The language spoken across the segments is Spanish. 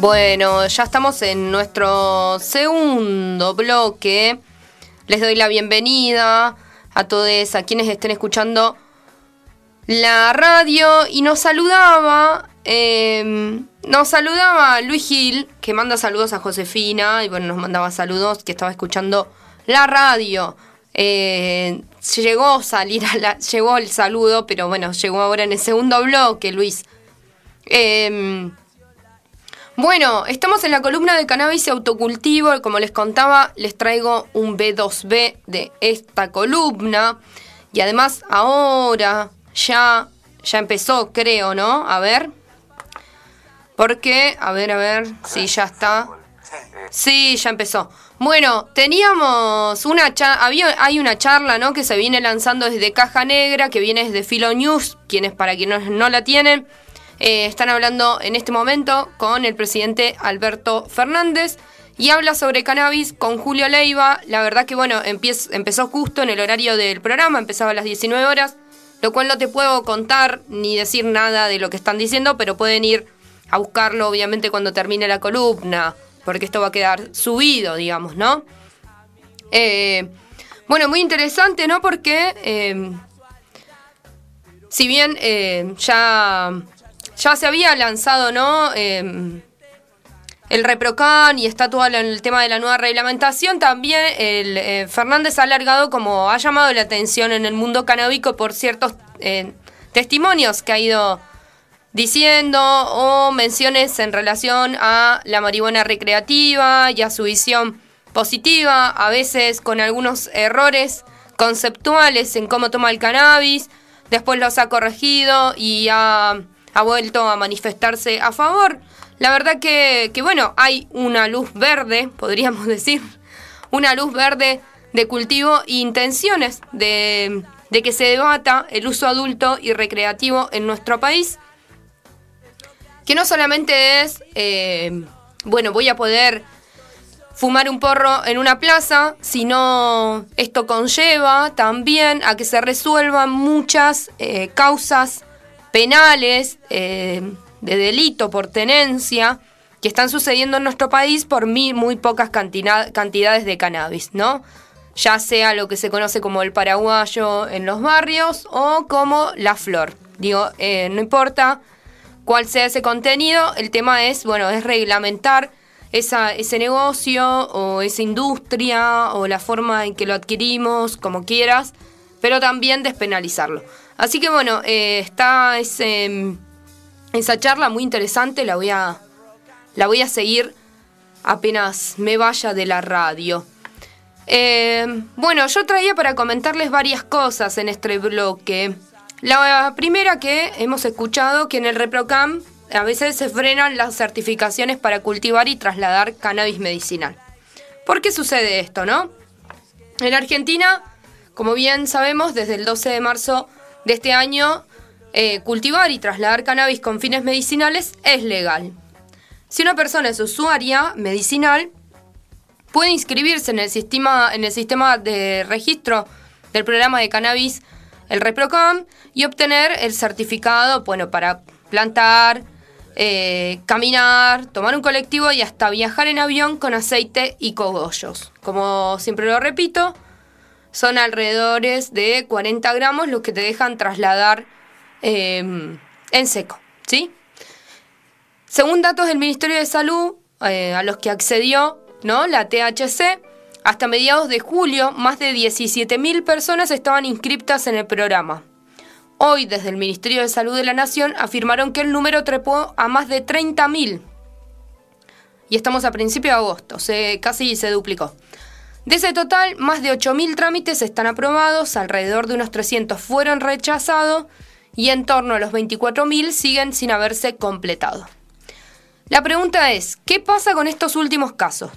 Bueno, ya estamos en nuestro segundo bloque. Les doy la bienvenida a todos, a quienes estén escuchando la radio y nos saludaba, em, nos saludaba Luis Gil, que manda saludos a Josefina y bueno, nos mandaba saludos, que estaba escuchando la radio. Eh, llegó a salir a la, llegó el saludo, pero bueno, llegó ahora en el segundo bloque, Luis. Eh, bueno, estamos en la columna de cannabis y autocultivo. Como les contaba, les traigo un B2B de esta columna. Y además, ahora ya, ya empezó, creo, ¿no? A ver. Porque, a ver, a ver, sí, ya está. Sí, ya empezó. Bueno, teníamos una había hay una charla, ¿no? Que se viene lanzando desde Caja Negra, que viene desde Filo News, quienes para quienes no la tienen, eh, están hablando en este momento con el presidente Alberto Fernández y habla sobre cannabis con Julio Leiva. La verdad que, bueno, empezó justo en el horario del programa, empezaba a las 19 horas, lo cual no te puedo contar ni decir nada de lo que están diciendo, pero pueden ir a buscarlo, obviamente, cuando termine la columna, porque esto va a quedar subido, digamos, ¿no? Eh, bueno, muy interesante, ¿no? Porque eh, si bien ya ya se había lanzado, ¿no? Em, el ReproCan y está todo el tema de la nueva reglamentación, también el, eh, Fernández ha alargado como ha llamado la atención en el mundo canábico por ciertos eh, testimonios que ha ido diciendo o menciones en relación a la marihuana recreativa y a su visión positiva, a veces con algunos errores conceptuales en cómo toma el cannabis, después los ha corregido y ha ha vuelto a manifestarse a favor. La verdad que, bueno, hay una luz verde, podríamos decir, una luz verde de cultivo e intenciones de, que se debata el uso adulto y recreativo en nuestro país. Que no solamente es, eh, bueno, voy a poder fumar un porro en una plaza, sino esto conlleva también a que se resuelvan muchas eh, causas penales eh, de delito por tenencia que están sucediendo en nuestro país por muy, muy pocas cantidades de cannabis, ¿no? Ya sea lo que se conoce como el paraguayo en los barrios o como la flor. Digo, eh, no importa cuál sea ese contenido, el tema es, bueno, es reglamentar esa, ese negocio o esa industria o la forma en que lo adquirimos, como quieras, pero también despenalizarlo. Así que bueno, eh, está ese, esa charla muy interesante, la voy, a, la voy a seguir apenas me vaya de la radio. Eh, bueno, yo traía para comentarles varias cosas en este bloque. La primera que hemos escuchado que en el ReproCam a veces se frenan las certificaciones para cultivar y trasladar cannabis medicinal. ¿Por qué sucede esto, no? En Argentina, como bien sabemos, desde el 12 de marzo de este año, eh, cultivar y trasladar cannabis con fines medicinales es legal. Si una persona es usuaria medicinal, puede inscribirse en el sistema, en el sistema de registro del programa de cannabis, el ReproCam, y obtener el certificado bueno, para plantar, eh, caminar, tomar un colectivo y hasta viajar en avión con aceite y cogollos. Como siempre lo repito, son alrededores de 40 gramos los que te dejan trasladar em, en seco, ¿sí? Según datos del Ministerio de Salud, eh, a los que accedió ¿no? la THC, hasta mediados de julio, más de 17.000 personas estaban inscriptas en el programa. Hoy, desde el Ministerio de Salud de la Nación, afirmaron que el número trepó a más de 30.000. Y estamos a principio de agosto, se, casi se duplicó. De ese total, más de 8.000 trámites están aprobados, alrededor de unos 300 fueron rechazados y en torno a los 24.000 siguen sin haberse completado. La pregunta es, ¿qué pasa con estos últimos casos?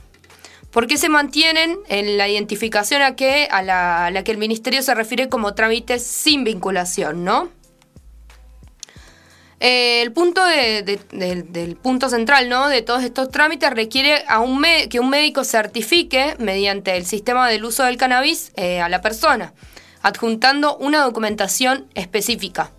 ¿Por qué se mantienen en la identificación a, la, a la que el Ministerio se refiere como trámites sin vinculación, no? Eh, el punto del punto central ¿no? de todos estos trámites requiere que un médico certifique mediante el sistema del uso del cannabis eh, a la persona, adjuntando una documentación específica.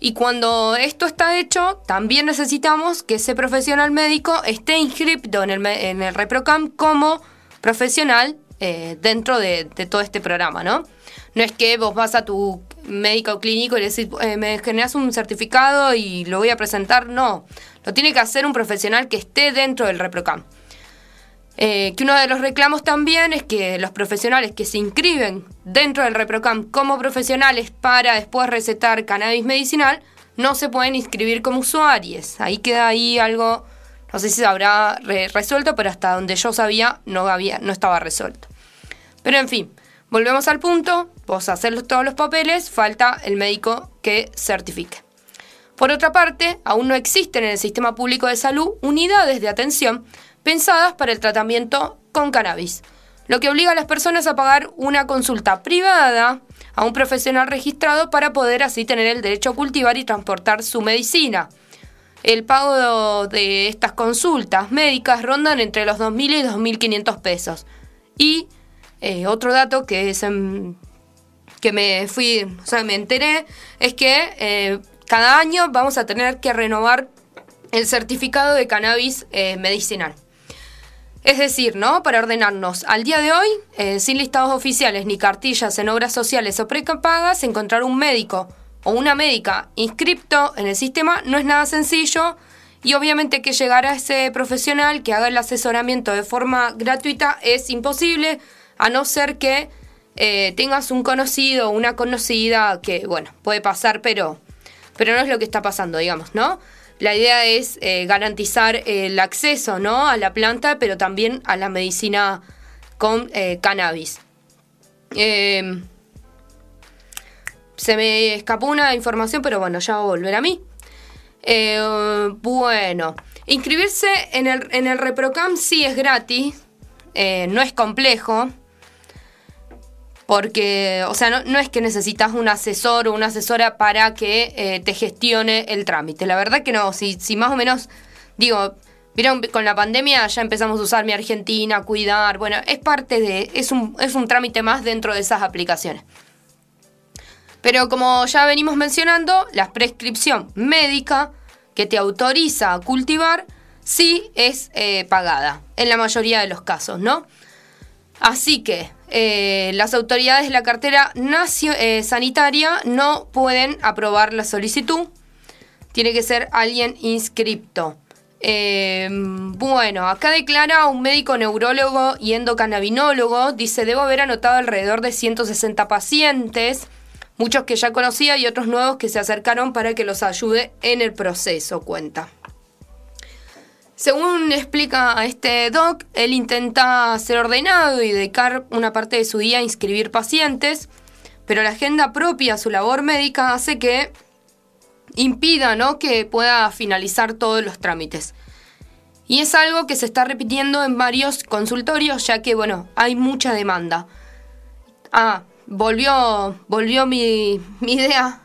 Y cuando esto está hecho, también necesitamos que ese profesional médico esté inscrito en el, ReproCam como profesional eh, dentro de, todo este programa, ¿no? No es que vos vas a tu médico clínico y le decís, eh, me generas un certificado y lo voy a presentar. No, lo tiene que hacer un profesional que esté dentro del ReproCam. Eh, que uno de los reclamos también es que los profesionales que se inscriben dentro del ReproCam como profesionales para después recetar cannabis medicinal no se pueden inscribir como usuarios. Ahí queda ahí algo, no sé si se habrá resuelto, pero hasta donde yo sabía no, había, no estaba resuelto. Pero en fin, volvemos al punto, vos hacer todos los papeles, falta el médico que certifique. Por otra parte, aún no existen en el sistema público de salud unidades de atención pensadas para el tratamiento con cannabis, lo que obliga a las personas a pagar una consulta privada a un profesional registrado para poder así tener el derecho a cultivar y transportar su medicina. El pago de estas consultas médicas rondan entre los 2.000 y 2.500 pesos. Y eh, otro dato que es que me fui, o sea, me enteré, es que eh, cada año vamos a tener que renovar el certificado de cannabis eh, medicinal. Es decir, ¿no? Para ordenarnos, al día de hoy, eh, sin listados oficiales ni cartillas en obras sociales o precapagas, encontrar un médico o una médica inscripto en el sistema no es nada sencillo y obviamente que llegar a ese profesional que haga el asesoramiento de forma gratuita es imposible, a no ser que eh, tengas un conocido una conocida que, bueno, puede pasar, pero, pero no es lo que está pasando, digamos, ¿no? La idea es eh, garantizar el acceso ¿no? a la planta, pero también a la medicina con eh, cannabis. Em, se me escapó una información, pero bueno, ya va a volver a mí. Bueno, inscribirse en el, en el ReproCam sí es gratis, no es complejo. Porque, o sea, no, es que necesitas un asesor o una asesora para que eh, te gestione el trámite. La verdad que no, si, si más o menos, digo, vieron, con la pandemia ya empezamos a usar mi Argentina, cuidar, bueno, es parte de, es un, es un trámite más dentro de esas aplicaciones. Pero como ya venimos mencionando, la prescripción médica que te autoriza a cultivar sí es eh, pagada, en la mayoría de los casos, ¿no? Así que eh, las autoridades de la cartera eh, sanitaria no pueden aprobar la solicitud. Tiene que ser alguien inscripto. Eh, bueno, acá declara un médico neurólogo y endocannabinólogo. Dice, debo haber anotado alrededor de 160 pacientes, muchos que ya conocía y otros nuevos que se acercaron para que los ayude en el proceso, cuenta. Según explica a este doc, él intenta ser ordenado y dedicar una parte de su día a inscribir pacientes, pero la agenda propia, su labor médica, hace que impida ¿no? que pueda finalizar todos los trámites. Y es algo que se está repitiendo en varios consultorios, ya que, bueno, hay mucha demanda. Ah, volvió, volvió mi, mi idea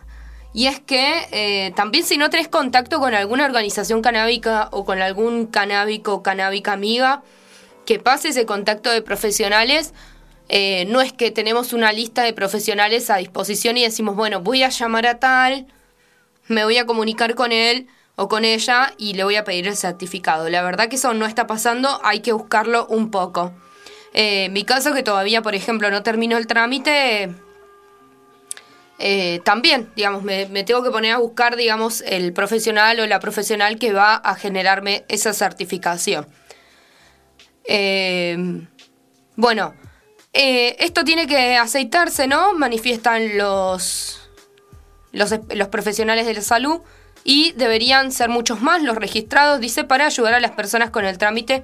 y es que eh, también si no tenés contacto con alguna organización canábica o con algún canábico o canábica amiga, que pase ese contacto de profesionales. Eh, no es que tenemos una lista de profesionales a disposición y decimos, bueno, voy a llamar a tal, me voy a comunicar con él o con ella y le voy a pedir el certificado. La verdad que eso no está pasando, hay que buscarlo un poco. Eh, mi caso, que todavía, por ejemplo, no termino el trámite, eh, también, digamos, me, tengo que poner a buscar, digamos, el profesional o la profesional que va a generarme esa certificación. Eh, bueno, eh, esto tiene que aceitarse, ¿no? Manifiestan los, los, profesionales de la salud y deberían ser muchos más los registrados, dice, para ayudar a las personas con el trámite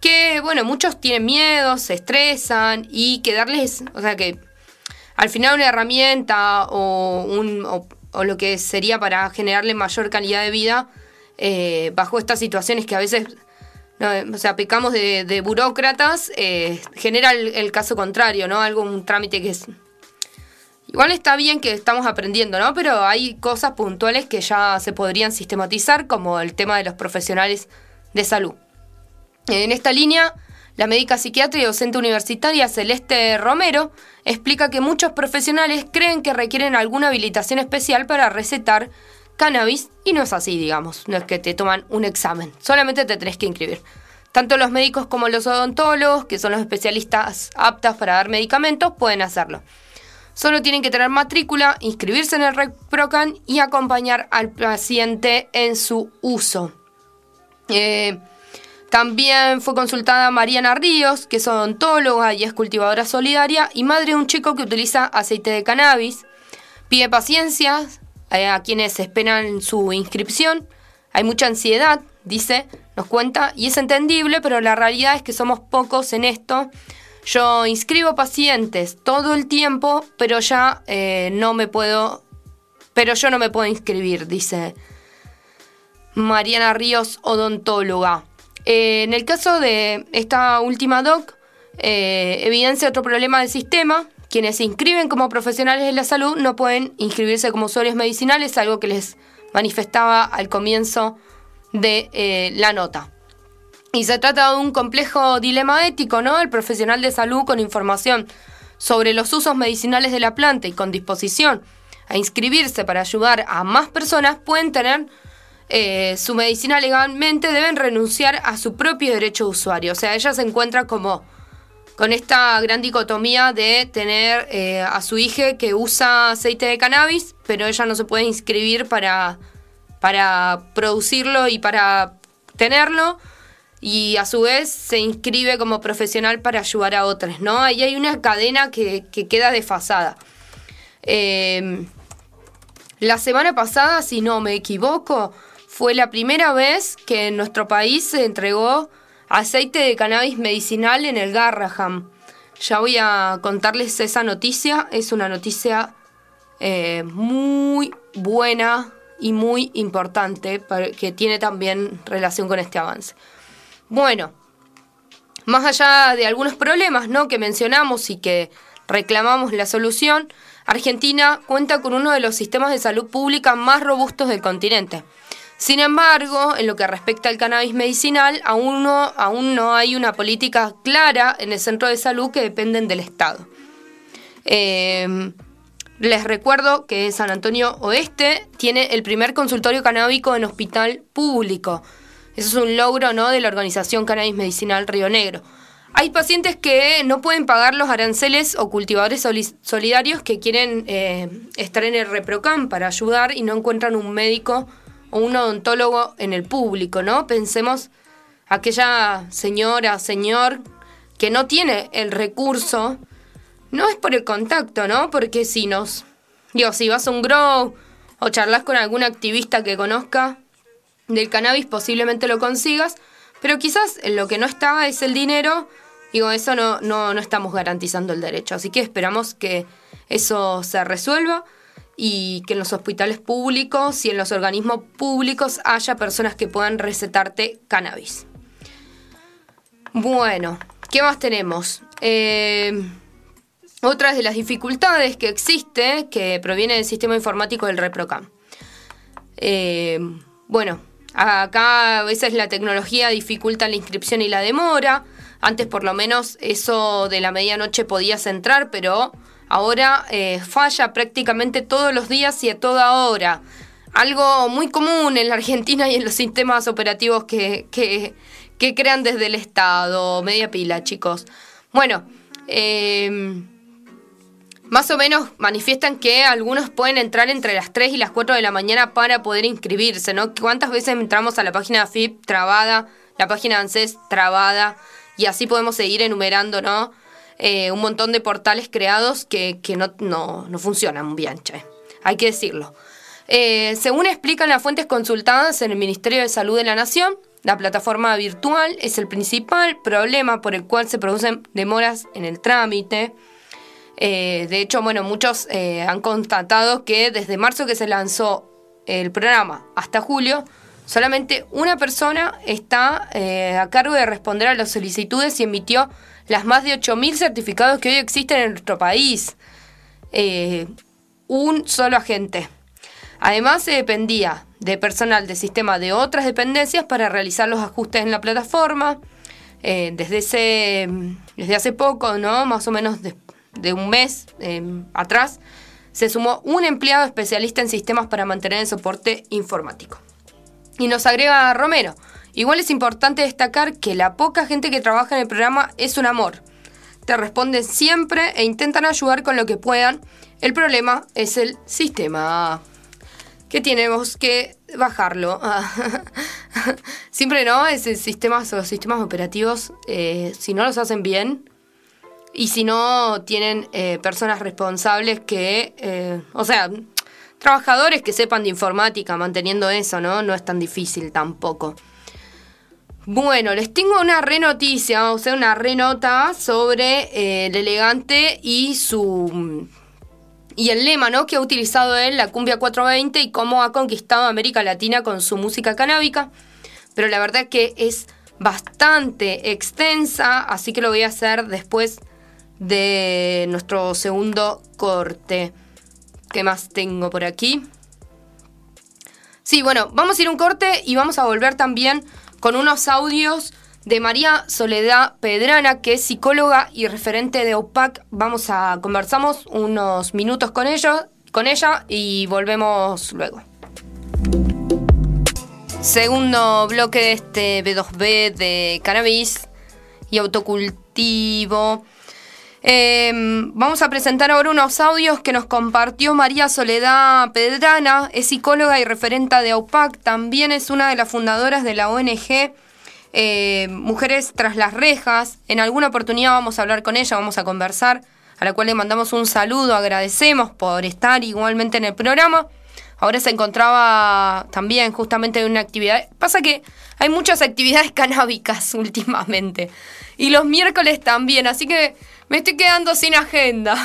que, bueno, muchos tienen miedo, se estresan y que darles, o sea, que al final una herramienta o, un, o, lo que sería para generarle mayor calidad de vida eh, bajo estas situaciones que a veces, o sea, pecamos de, burócratas, eh, genera el, caso contrario, ¿no? Algo, un trámite que es... Igual está bien que estamos aprendiendo, ¿no? Pero hay cosas puntuales que ya se podrían sistematizar, como el tema de los profesionales de salud. En esta línea la médica psiquiatra y docente universitaria Celeste Romero explica que muchos profesionales creen que requieren alguna habilitación especial para recetar cannabis y no es así, digamos, no es que te toman un examen, solamente te tenés que inscribir. Tanto los médicos como los odontólogos, que son los especialistas aptas para dar medicamentos, pueden hacerlo. Solo tienen que tener matrícula, inscribirse en el REPROCAN y acompañar al paciente en su uso. Eh, también fue consultada Mariana Ríos, que es odontóloga y es cultivadora solidaria y madre de un chico que utiliza aceite de cannabis. Pide paciencia eh, a quienes esperan su inscripción. Hay mucha ansiedad, dice, nos cuenta, y es entendible, pero la realidad es que somos pocos en esto yo inscribo pacientes todo el tiempo, pero ya eh, no me puedo, pero yo no me puedo inscribir, dice Mariana Ríos, odontóloga. Eh, en el caso de esta última doc, eh, evidencia otro problema del sistema. Quienes se inscriben como profesionales de la salud no pueden inscribirse como usuarios medicinales, algo que les manifestaba al comienzo de la nota. Y se trata de un complejo dilema ético, ¿no? El profesional de salud con información sobre los usos medicinales de la planta y con disposición a inscribirse para ayudar a más personas pueden tener eh, su medicina legalmente, deben renunciar a su propio derecho de usuario. O sea, ella se encuentra como con esta gran dicotomía de tener eh, a su hija que usa aceite de cannabis, pero ella no se puede inscribir para, para producirlo y para tenerlo y a su vez se inscribe como profesional para ayudar a otros, ¿no? Ahí hay una cadena que, queda desfasada. Em, la semana pasada, si no me equivoco, fue la primera vez que en nuestro país se entregó aceite de cannabis medicinal en el Garraham. Ya voy a contarles esa noticia, es una noticia eh, muy buena y muy importante que tiene también relación con este avance. Bueno, más allá de algunos problemas ¿no? que mencionamos y que reclamamos la solución, Argentina cuenta con uno de los sistemas de salud pública más robustos del continente. Sin embargo, en lo que respecta al cannabis medicinal, aún no, aún no hay una política clara en el centro de salud que dependen del Estado. Em, les recuerdo que San Antonio Oeste tiene el primer consultorio canábico en hospital público. Eso es un logro ¿no? de la organización Cannabis Medicinal Río Negro. Hay pacientes que no pueden pagar los aranceles o cultivadores solidarios que quieren eh, estar en el ReproCam para ayudar y no encuentran un médico o un odontólogo en el público, ¿no? Pensemos aquella señora, señor que no tiene el recurso, no es por el contacto, ¿no? Porque si nos, digo, si vas a un grow o charlas con algún activista que conozca, del cannabis posiblemente lo consigas, pero quizás en lo que no está es el dinero. Digo, eso no, no, no estamos garantizando el derecho. Así que esperamos que eso se resuelva y que en los hospitales públicos y en los organismos públicos haya personas que puedan recetarte cannabis. Bueno, ¿qué más tenemos? Eh, otras de las dificultades que existe, que proviene del sistema informático del ReproCam. Eh, bueno, Acá a veces la tecnología dificulta la inscripción y la demora. Antes por lo menos eso de la medianoche podías entrar, pero ahora eh, falla prácticamente todos los días y a toda hora. Algo muy común en la Argentina y en los sistemas operativos que, que, crean desde el Estado. Media pila, chicos. Bueno, eh, más o menos manifiestan que algunos pueden entrar entre las 3 y las 4 de la mañana para poder inscribirse, ¿no? ¿Cuántas veces entramos a la página FIP trabada, la página ANSES trabada, y así podemos seguir enumerando, ¿no? Eh, un montón de portales creados que, no, no, funcionan bien. Hay que decirlo. Eh, según explican las fuentes consultadas en el Ministerio de Salud de la Nación, la plataforma virtual es el principal problema por el cual se producen demoras en el trámite. Eh, de hecho, bueno, muchos han constatado que desde marzo que se lanzó el programa hasta julio, solamente una persona está eh, a cargo de responder a las solicitudes y emitió las más de 8.000 certificados que hoy existen en nuestro país. un solo agente. Además, se dependía de personal de sistema de otras dependencias para realizar los ajustes en la plataforma. desde, ese, desde hace poco, ¿no? Más o menos de un mes em, atrás, se sumó un empleado especialista en sistemas para mantener el soporte informático. Y nos agrega Romero, igual es importante destacar que la poca gente que trabaja en el programa es un amor. Te responden siempre e intentan ayudar con lo que puedan. El problema es el sistema que tenemos que bajarlo. Siempre no, ese sistemas, los sistemas operativos, eh, si no los hacen bien y si no tienen eh, personas responsables que, eh, o sea, trabajadores que sepan de informática manteniendo eso, ¿no? No es tan difícil tampoco. Bueno, les tengo una renoticia, o sea, una renota sobre el elegante y su y el lema ¿no? que ha utilizado él, la Cumbia 420, y cómo ha conquistado América Latina con su música canábica. Pero la verdad que es bastante extensa, así que lo voy a hacer después de nuestro segundo corte. ¿Qué más tengo por aquí? Sí, bueno, vamos a ir un corte y vamos a volver también con unos audios de María Soledad Pedrana, que es psicóloga y referente de OPAC. Vamos a conversamos unos minutos con con ella y volvemos luego. Segundo bloque de este B2B de cannabis y autocultivo. Em, vamos a presentar ahora unos audios que nos compartió María Soledad Pedrana, es psicóloga y referente de OPAC, también es una de las fundadoras de la ONG eh, Mujeres tras las rejas. En alguna oportunidad vamos a hablar con ella, vamos a conversar, a la cual le mandamos un saludo, agradecemos por estar igualmente en el programa. Ahora se encontraba también justamente en una actividad. Pasa que hay muchas actividades canábicas últimamente. Y los miércoles también, así que me estoy quedando sin agenda.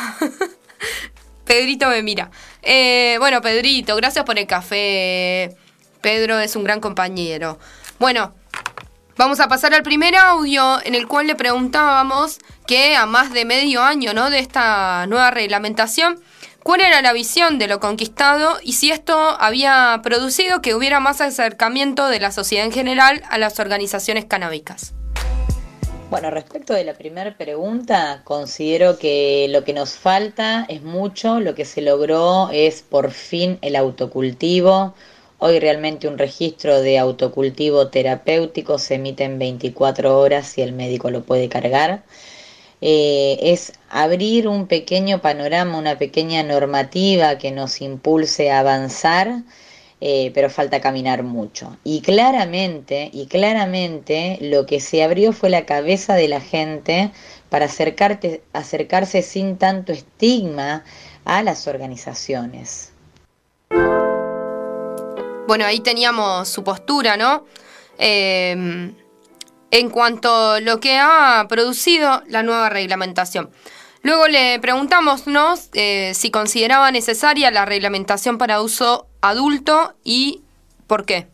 Pedrito me mira. Eh, bueno, Pedrito, gracias por el café. Pedro es un gran compañero. Bueno, Vamos a pasar al primer audio en el cual le preguntábamos que a más de medio año ¿no? de esta nueva reglamentación, cuál era la visión de lo conquistado y si esto había producido que hubiera más acercamiento de la sociedad en general a las organizaciones canábicas. Bueno, respecto de la primera pregunta, considero que lo que nos falta es mucho, lo que se logró es por fin el autocultivo, Hoy realmente un registro de autocultivo terapéutico se emite en 24 horas si el médico lo puede cargar. Eh, es abrir un pequeño panorama, una pequeña normativa que nos impulse a avanzar, eh, pero falta caminar mucho. Y claramente, y claramente lo que se abrió fue la cabeza de la gente para acercarse sin tanto estigma a las organizaciones. Bueno, ahí teníamos su postura, ¿no? Eh, en cuanto a lo que ha producido la nueva reglamentación. Luego le preguntamos eh, si consideraba necesaria la reglamentación para uso adulto y por qué.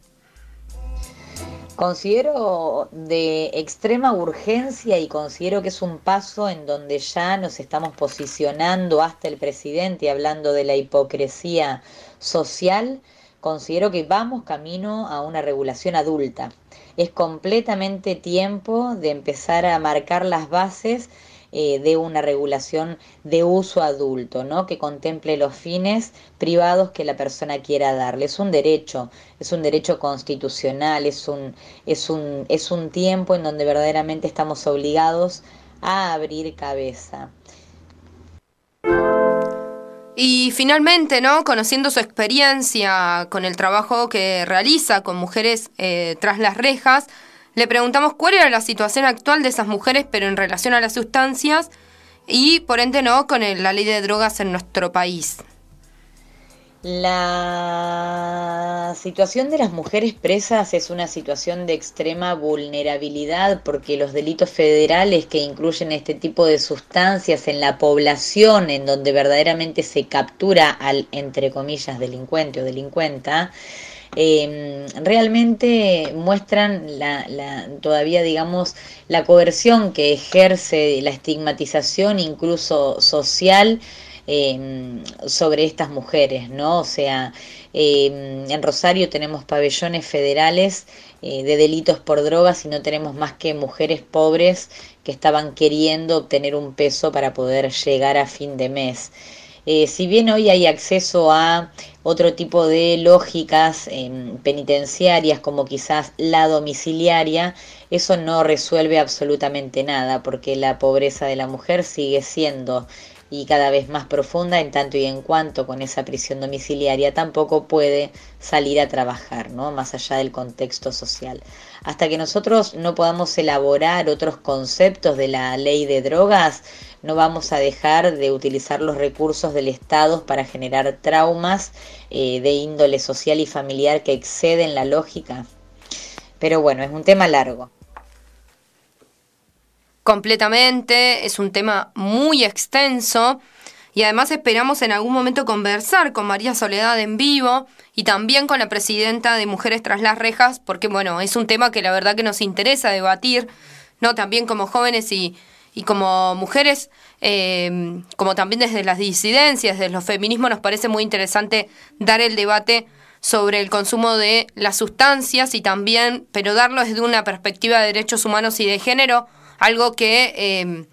Considero de extrema urgencia y considero que es un paso en donde ya nos estamos posicionando hasta el presidente hablando de la hipocresía social considero que vamos camino a una regulación adulta. Es completamente tiempo de empezar a marcar las bases eh, de una regulación de uso adulto, ¿no? Que contemple los fines privados que la persona quiera darle. Es un derecho, es un derecho constitucional, es un, es un, es un tiempo en donde verdaderamente estamos obligados a abrir cabeza. Y finalmente, ¿no? Conociendo su experiencia con el trabajo que realiza con mujeres eh, tras las rejas, le preguntamos cuál era la situación actual de esas mujeres, pero en relación a las sustancias y por ende no con la ley de drogas en nuestro país. La situación de las mujeres presas es una situación de extrema vulnerabilidad porque los delitos federales que incluyen este tipo de sustancias en la población en donde verdaderamente se captura al, entre comillas, delincuente o delincuenta, em, realmente muestran la, la, todavía, digamos, la coerción que ejerce la estigmatización incluso social Em, sobre estas mujeres, ¿no? O sea, em, en Rosario tenemos pabellones federales eh, de delitos por drogas y no tenemos más que mujeres pobres que estaban queriendo obtener un peso para poder llegar a fin de mes. Eh, si bien hoy hay acceso a otro tipo de lógicas em, penitenciarias como quizás la domiciliaria, eso no resuelve absolutamente nada porque la pobreza de la mujer sigue siendo y cada vez más profunda en tanto y en cuanto con esa prisión domiciliaria tampoco puede salir a trabajar, ¿no? Más allá del contexto social. Hasta que nosotros no podamos elaborar otros conceptos de la ley de drogas, no vamos a dejar de utilizar los recursos del Estado para generar traumas eh, de índole social y familiar que exceden la lógica. Pero bueno, es un tema largo completamente, es un tema muy extenso y además esperamos en algún momento conversar con María Soledad en vivo y también con la presidenta de Mujeres tras las rejas, porque bueno, es un tema que la verdad que nos interesa debatir, ¿no? También como jóvenes y, y como mujeres, eh, como también desde las disidencias, desde los feminismos, nos parece muy interesante dar el debate sobre el consumo de las sustancias y también, pero darlo desde una perspectiva de derechos humanos y de género, algo que eh,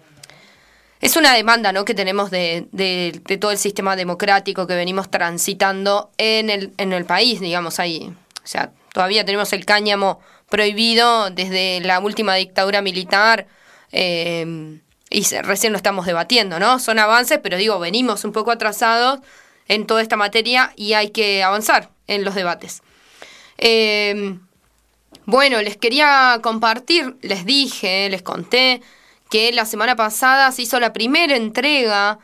es una demanda ¿no? que tenemos de, de, todo el sistema democrático que venimos transitando en el, en el país, digamos, ahí. O sea, todavía tenemos el cáñamo prohibido desde la última dictadura militar. Eh, y recién lo estamos debatiendo, ¿no? Son avances, pero digo, venimos un poco atrasados en toda esta materia y hay que avanzar en los debates. Eh, bueno, les quería compartir, les dije, les conté que la semana pasada se hizo la primera entrega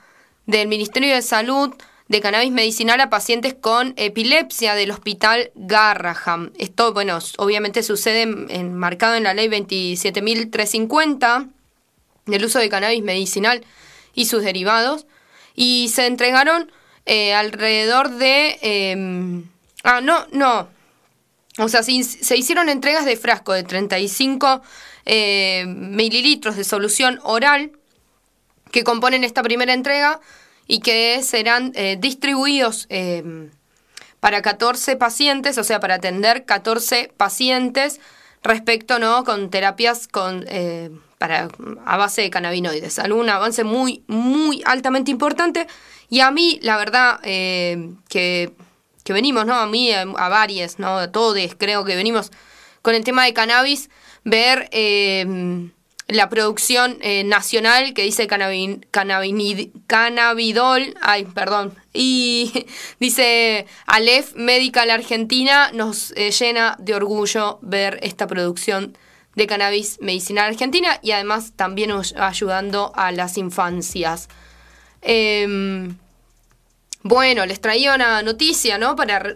del Ministerio de Salud de cannabis medicinal a pacientes con epilepsia del Hospital Garraham. Esto, bueno, obviamente sucede enmarcado en la ley 27.350 del uso de cannabis medicinal y sus derivados. Y se entregaron eh, alrededor de... Em, ah, no, no, o sea, se, hicieron entregas de frasco de 35 eh, mililitros de solución oral que componen esta primera entrega y que serán eh, distribuidos eh, para 14 pacientes, o sea, para atender 14 pacientes respecto, ¿no? Con terapias con, para, a base de cannabinoides. Algún avance muy, muy altamente importante. Y a mí, la verdad, que que venimos, ¿no? A mí, a, varias, ¿no? A todos, creo que venimos con el tema de cannabis, ver eh, la producción eh, nacional que dice cannabin, cannabidol, ay, perdón, y dice Aleph Medical Argentina, nos eh, llena de orgullo ver esta producción de cannabis medicinal argentina y además también ayudando a las infancias. Em, bueno, les traía una noticia, ¿no? Para...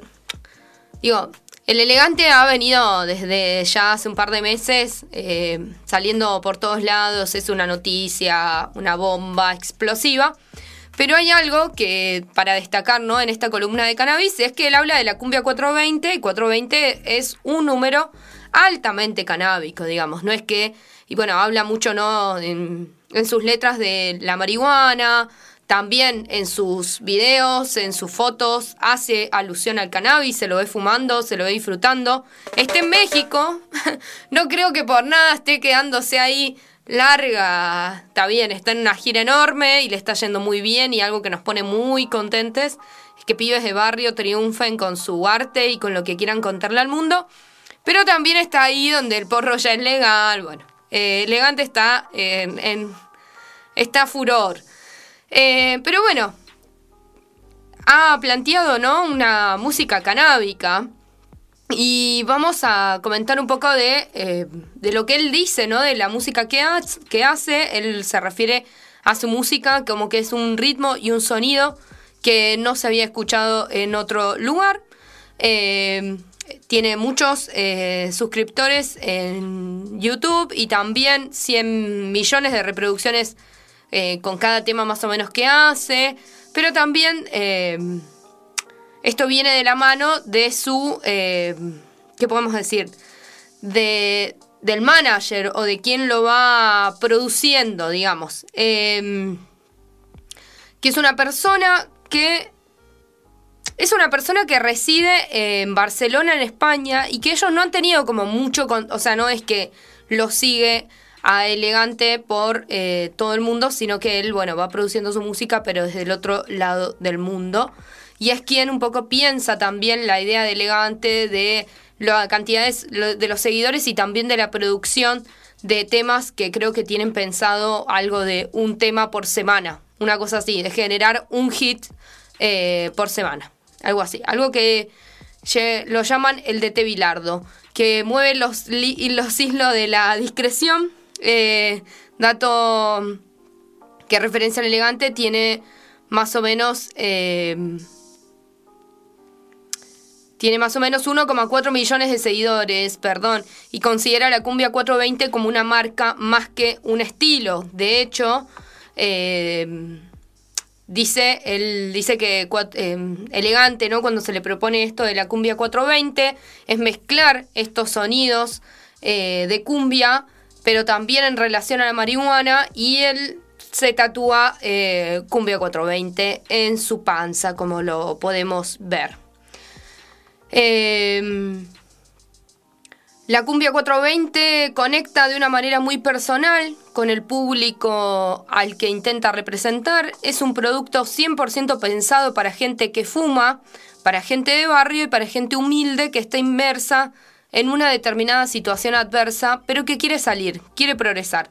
Digo, el elegante ha venido desde ya hace un par de meses eh, saliendo por todos lados, es una noticia, una bomba explosiva. Pero hay algo que para destacar ¿no? en esta columna de cannabis es que él habla de la cumbia 420 y 420 es un número altamente canábico, digamos. No es que, y bueno, habla mucho ¿no? en, en sus letras de la marihuana, también en sus videos, en sus fotos, hace alusión al cannabis, se lo ve fumando, se lo ve disfrutando. Está en México, no creo que por nada esté quedándose ahí larga. Está bien, está en una gira enorme y le está yendo muy bien y algo que nos pone muy contentes es que pibes de barrio triunfen con su arte y con lo que quieran contarle al mundo. Pero también está ahí donde el porro ya es legal. Bueno, eh, elegante está en, en está furor. Eh, pero bueno, ha planteado, ¿no? Una música canábica. Y vamos a comentar un poco de, eh, de lo que él dice, ¿no? De la música que, que hace. Él se refiere a su música como que es un ritmo y un sonido que no se había escuchado en otro lugar. Eh, tiene muchos suscriptores en YouTube y también 100 millones de reproducciones eh, con cada tema más o menos que hace, pero también eh, esto viene de la mano de su, eh, ¿qué podemos decir? De, del manager o de quien lo va produciendo, digamos. que es una persona que es una persona que reside en Barcelona, en España, y que ellos no han tenido como mucho, o sea, no es que lo sigue a Elegante por eh, todo el mundo, sino que él, bueno, va produciendo su música, pero desde el otro lado del mundo. Y es quien un poco piensa también la idea de Elegante, de la cantidad de los seguidores y también de la producción de temas que creo que tienen pensado algo de un tema por semana, una cosa así, de generar un hit eh, por semana, algo así, algo que lo llaman el de Bilardo, que mueve los, los hilos de la discreción eh, dato que referencia al elegante tiene más o menos... Eh, tiene más o menos 1,4 millones de seguidores, perdón, y considera la cumbia 420 como una marca más que un estilo. De hecho, eh, dice, él dice que elegante, ¿no? Cuando se le propone esto de la cumbia 420, es mezclar estos sonidos de cumbia pero también en relación a la marihuana y él se tatúa eh, Cumbia 420 en su panza, como lo podemos ver. Em, la Cumbia 420 conecta de una manera muy personal con el público al que intenta representar. Es un producto 100% pensado para gente que fuma, para gente de barrio y para gente humilde que está inmersa en una determinada situación adversa, pero que quiere salir, quiere progresar.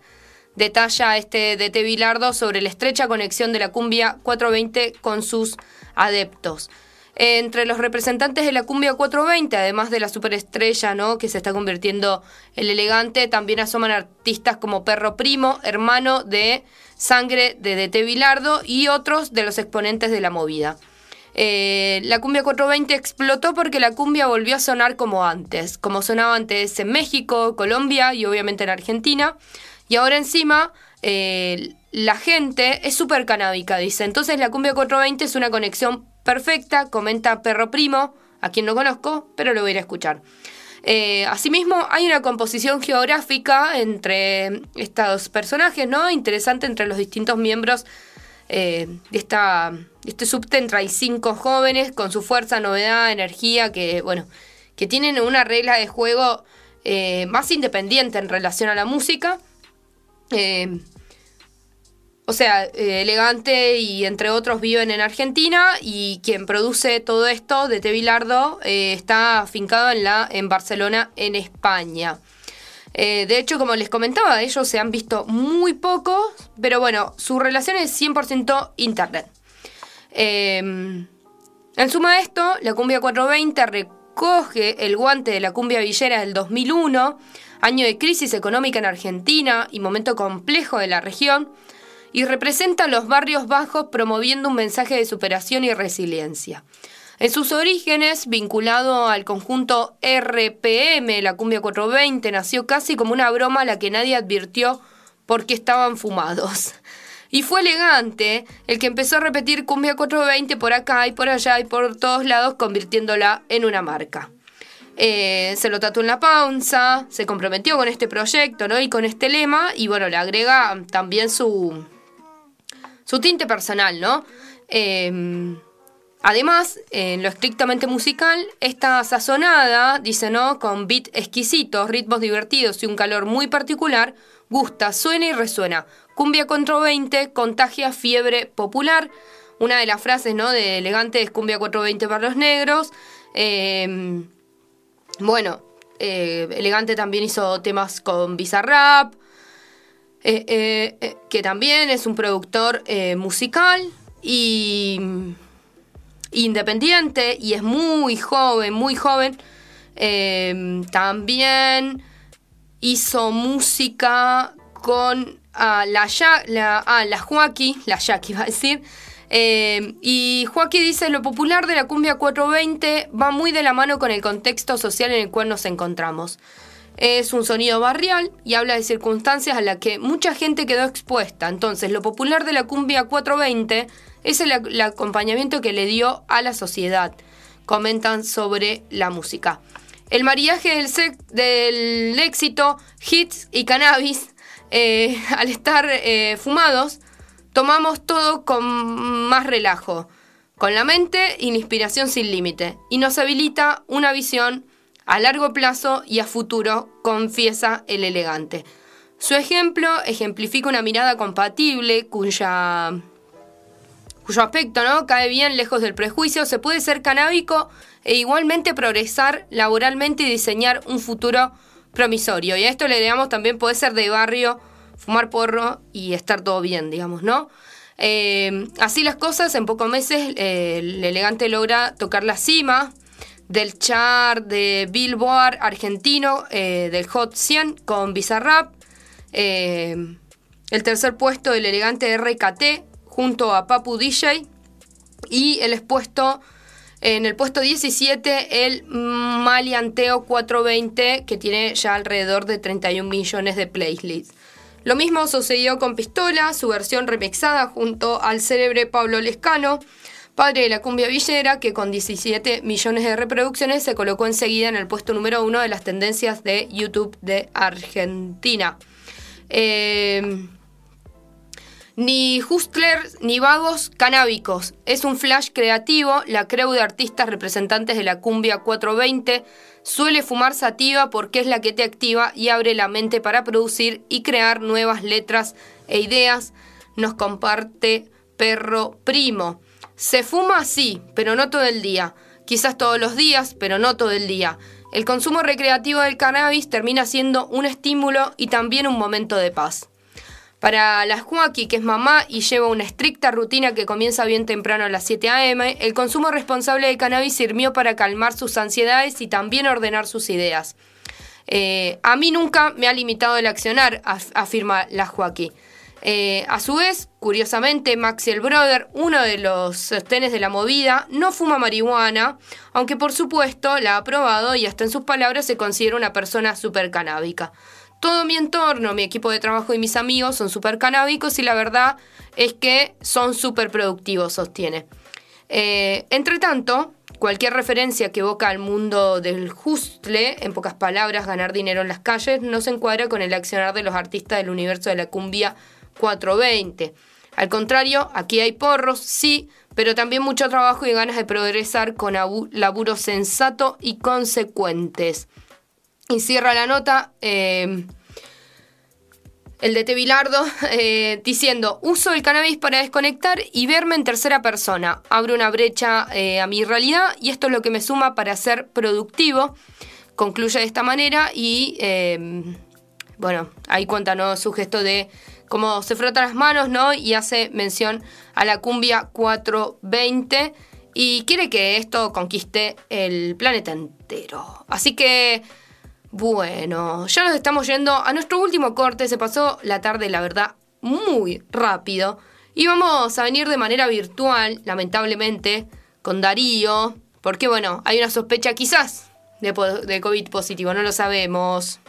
Detalla este de Bilardo sobre la estrecha conexión de la cumbia 420 con sus adeptos. Entre los representantes de la cumbia 420, además de la superestrella, ¿no? que se está convirtiendo el elegante, también asoman artistas como Perro Primo, hermano de Sangre de DT Bilardo y otros de los exponentes de la movida. Eh, la cumbia 420 explotó porque la cumbia volvió a sonar como antes, como sonaba antes en México, Colombia y obviamente en Argentina. Y ahora encima eh, la gente es súper canábica, dice. Entonces la cumbia 420 es una conexión perfecta, comenta Perro Primo, a quien no conozco, pero lo voy a ir a escuchar. Eh, asimismo, hay una composición geográfica entre estos personajes, ¿no? Interesante entre los distintos miembros de esta este subte cinco jóvenes con su fuerza, novedad, energía, que, bueno, que tienen una regla de juego eh, más independiente en relación a la música. Eh, o sea, eh, elegante y entre otros viven en Argentina y quien produce todo esto de Tevilardo está afincado en, la, en Barcelona, en España. De hecho, como les comentaba, ellos se han visto muy poco, pero bueno, su relación es 100% internet. Em, en suma a esto, la cumbia 420 recoge el guante de la cumbia villera del 2001, año de crisis económica en Argentina y momento complejo de la región, y representa los barrios bajos promoviendo un mensaje de superación y resiliencia. En sus orígenes, vinculado al conjunto RPM, la cumbia 420 nació casi como una broma a la que nadie advirtió porque estaban fumados. Y fue elegante el que empezó a repetir Cumbia 420 por acá y por allá y por todos lados, convirtiéndola en una marca. Eh, se lo tatuó en la panza, se comprometió con este proyecto ¿no? y con este lema, y bueno, le agrega también su, su tinte personal, ¿no? Em, además, en lo estrictamente musical, está sazonada, dice, ¿no? Con beat exquisitos, ritmos divertidos y un calor muy particular, gusta, suena y resuena Cumbia contra 20 contagia fiebre popular. Una de las frases ¿no? de Elegante es Cumbia 420 para los negros. Em, bueno, eh, Elegante también hizo temas con Bizarrap, eh, eh, que también es un productor musical y independiente y es muy joven, muy joven. Em, también hizo música con a la, la, a la Joaquí, la Jackie va a decir, eh, y Joaquín dice, lo popular de la cumbia 420 va muy de la mano con el contexto social en el cual nos encontramos. Es un sonido barrial y habla de circunstancias a las que mucha gente quedó expuesta. Entonces, lo popular de la cumbia 420 es el, acompañamiento que le dio a la sociedad. Comentan sobre la música. El mariaje del, del éxito, hits y cannabis eh, al estar eh, fumados, tomamos todo con más relajo, con la mente y la inspiración sin límite, y nos habilita una visión a largo plazo y a futuro, confiesa el elegante. Su ejemplo ejemplifica una mirada compatible cuya, cuyo aspecto ¿no? cae bien lejos del prejuicio. Se puede ser canábico e igualmente progresar laboralmente y diseñar un futuro promisorio. Y a esto le digamos también puede ser de barrio, fumar porro y estar todo bien, digamos, ¿no? Eh, así las cosas, en pocos meses eh, el elegante logra tocar la cima del chart de Billboard argentino, eh, del Hot 100 con Bizarrap. el tercer puesto del elegante RKT junto a Papu DJ. Y el expuesto, en el puesto 17 el Malianteo 420 que tiene ya alrededor de 31 millones de playlists. Lo mismo sucedió con Pistola, su versión remixada junto al célebre Pablo Lescano, padre de la cumbia villera, que con 17 millones de reproducciones se colocó enseguida en el puesto número uno de las tendencias de YouTube de Argentina. Eh, ni hustlers ni vagos canábicos. Es un flash creativo, la creu de artistas representantes de la cumbia 420 Suele fumar sativa porque es la que te activa y abre la mente para producir y crear nuevas letras e ideas. Nos comparte Perro Primo. Se fuma sí, pero no todo el día. Quizás todos los días, pero no todo el día. El consumo recreativo del cannabis termina siendo un estímulo y también un momento de paz. Para la Joaquín, que es mamá y lleva una estricta rutina que comienza bien temprano a las 7 a.m., el consumo responsable de cannabis sirvió para calmar sus ansiedades y también ordenar sus ideas. Eh, a mí nunca me ha limitado el accionar, afirma la Joaquín. Eh, a su vez, curiosamente, Maxi el Brother, uno de los sostenes de la movida, no fuma marihuana, aunque por supuesto la ha probado y hasta en sus palabras se considera una persona súper canábica. Todo mi entorno, mi equipo de trabajo y mis amigos son súper canábicos y la verdad es que son súper productivos, sostiene. Eh, entre tanto, cualquier referencia que evoca al mundo del justle, en pocas palabras, ganar dinero en las calles, no se encuadra con el accionar de los artistas del universo de la cumbia 420. Al contrario, aquí hay porros, sí, pero también mucho trabajo y ganas de progresar con laburo sensato y consecuentes. Y cierra la nota eh, el de Tevilardo eh, diciendo, uso el cannabis para desconectar y verme en tercera persona. Abro una brecha eh, a mi realidad y esto es lo que me suma para ser productivo. Concluye de esta manera y bueno, ahí cuenta su gesto de cómo se frota las manos ¿no? y hace mención a la cumbia 420 y quiere que esto conquiste el planeta entero. Así que... Bueno, ya nos estamos yendo a nuestro último corte. Se pasó la tarde, la verdad, muy rápido. Y vamos a venir de manera virtual, lamentablemente, con Darío. Porque, bueno, hay una sospecha quizás de, de COVID positivo, no lo sabemos.